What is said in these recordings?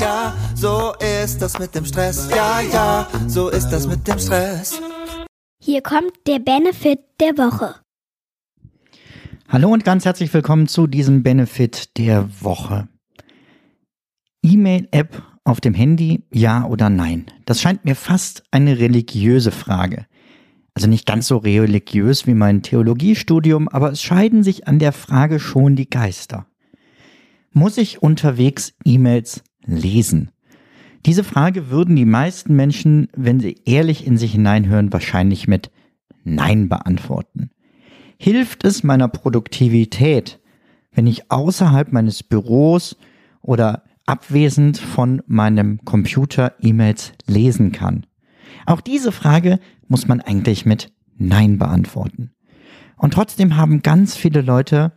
ja, so ist das mit dem Stress. Ja, ja, so ist das mit dem Stress. Hier kommt der Benefit der Woche. Hallo und ganz herzlich willkommen zu diesem Benefit der Woche. E-Mail-App auf dem Handy, ja oder nein? Das scheint mir fast eine religiöse Frage. Also nicht ganz so religiös wie mein Theologiestudium, aber es scheiden sich an der Frage schon die Geister. Muss ich unterwegs E-Mails lesen? Diese Frage würden die meisten Menschen, wenn sie ehrlich in sich hineinhören, wahrscheinlich mit Nein beantworten. Hilft es meiner Produktivität, wenn ich außerhalb meines Büros oder abwesend von meinem Computer E-Mails lesen kann? Auch diese Frage muss man eigentlich mit Nein beantworten. Und trotzdem haben ganz viele Leute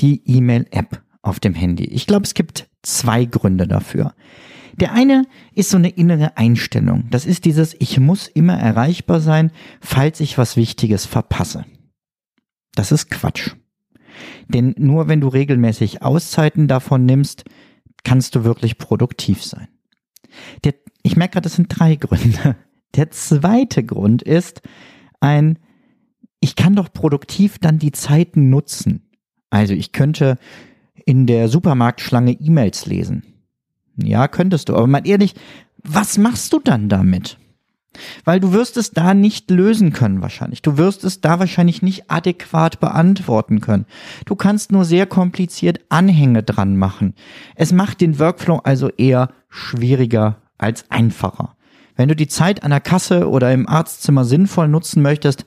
die E-Mail-App auf dem Handy. Ich glaube, es gibt zwei Gründe dafür. Der eine ist so eine innere Einstellung. Das ist dieses, ich muss immer erreichbar sein, falls ich was Wichtiges verpasse. Das ist Quatsch. Denn nur wenn du regelmäßig Auszeiten davon nimmst, kannst du wirklich produktiv sein. Der, ich merke gerade, das sind drei Gründe. Der zweite Grund ist ein, ich kann doch produktiv dann die Zeiten nutzen. Also ich könnte in der Supermarktschlange E-Mails lesen. Ja, könntest du. Aber mal ehrlich, was machst du dann damit? Weil du wirst es da nicht lösen können wahrscheinlich. Du wirst es da wahrscheinlich nicht adäquat beantworten können. Du kannst nur sehr kompliziert Anhänge dran machen. Es macht den Workflow also eher schwieriger als einfacher. Wenn du die Zeit an der Kasse oder im Arztzimmer sinnvoll nutzen möchtest,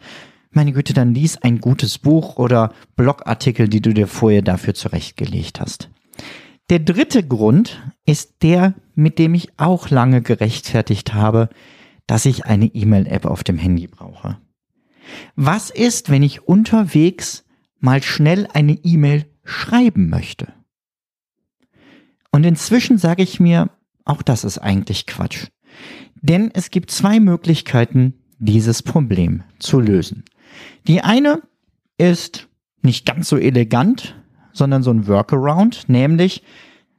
meine Güte, dann lies ein gutes Buch oder Blogartikel, die du dir vorher dafür zurechtgelegt hast. Der dritte Grund ist der, mit dem ich auch lange gerechtfertigt habe, dass ich eine E-Mail-App auf dem Handy brauche. Was ist, wenn ich unterwegs mal schnell eine E-Mail schreiben möchte? Und inzwischen sage ich mir, auch das ist eigentlich Quatsch. Denn es gibt zwei Möglichkeiten, dieses Problem zu lösen. Die eine ist nicht ganz so elegant, sondern so ein Workaround, nämlich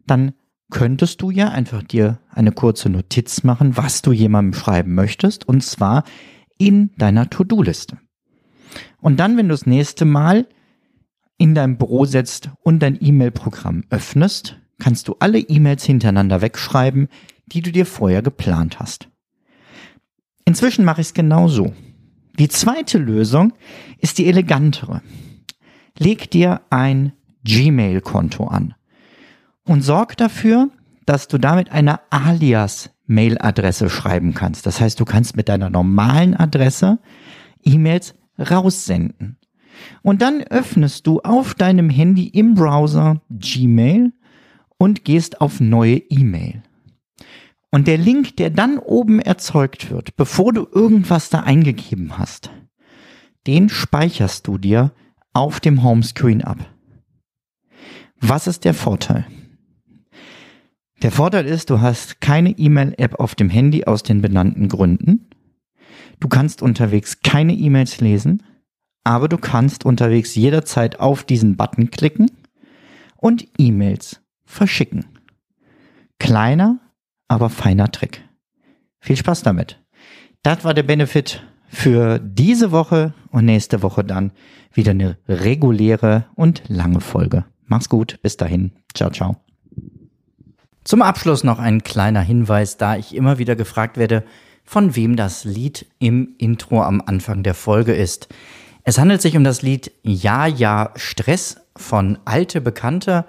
dann könntest du ja einfach dir eine kurze Notiz machen, was du jemandem schreiben möchtest, und zwar in deiner To-Do-Liste. Und dann, wenn du das nächste Mal in dein Büro setzt und dein E-Mail-Programm öffnest, kannst du alle E-Mails hintereinander wegschreiben, die du dir vorher geplant hast. Inzwischen mache ich es genau so. Die zweite Lösung ist die elegantere. Leg dir ein Gmail-Konto an und sorg dafür, dass du damit eine Alias-Mail-Adresse schreiben kannst. Das heißt, du kannst mit deiner normalen Adresse E-Mails raussenden. Und dann öffnest du auf deinem Handy im Browser Gmail und gehst auf neue E-Mail. Und der Link, der dann oben erzeugt wird, bevor du irgendwas da eingegeben hast, den speicherst du dir auf dem Homescreen ab. Was ist der Vorteil? Der Vorteil ist, du hast keine E-Mail-App auf dem Handy aus den benannten Gründen. Du kannst unterwegs keine E-Mails lesen, aber du kannst unterwegs jederzeit auf diesen Button klicken und E-Mails verschicken. Kleiner, aber feiner Trick. Viel Spaß damit. Das war der Benefit für diese Woche und nächste Woche dann wieder eine reguläre und lange Folge. Mach's gut, bis dahin. Ciao, ciao. Zum Abschluss noch ein kleiner Hinweis, da ich immer wieder gefragt werde, von wem das Lied im Intro am Anfang der Folge ist. Es handelt sich um das Lied Ja, ja, Stress von Alte Bekannte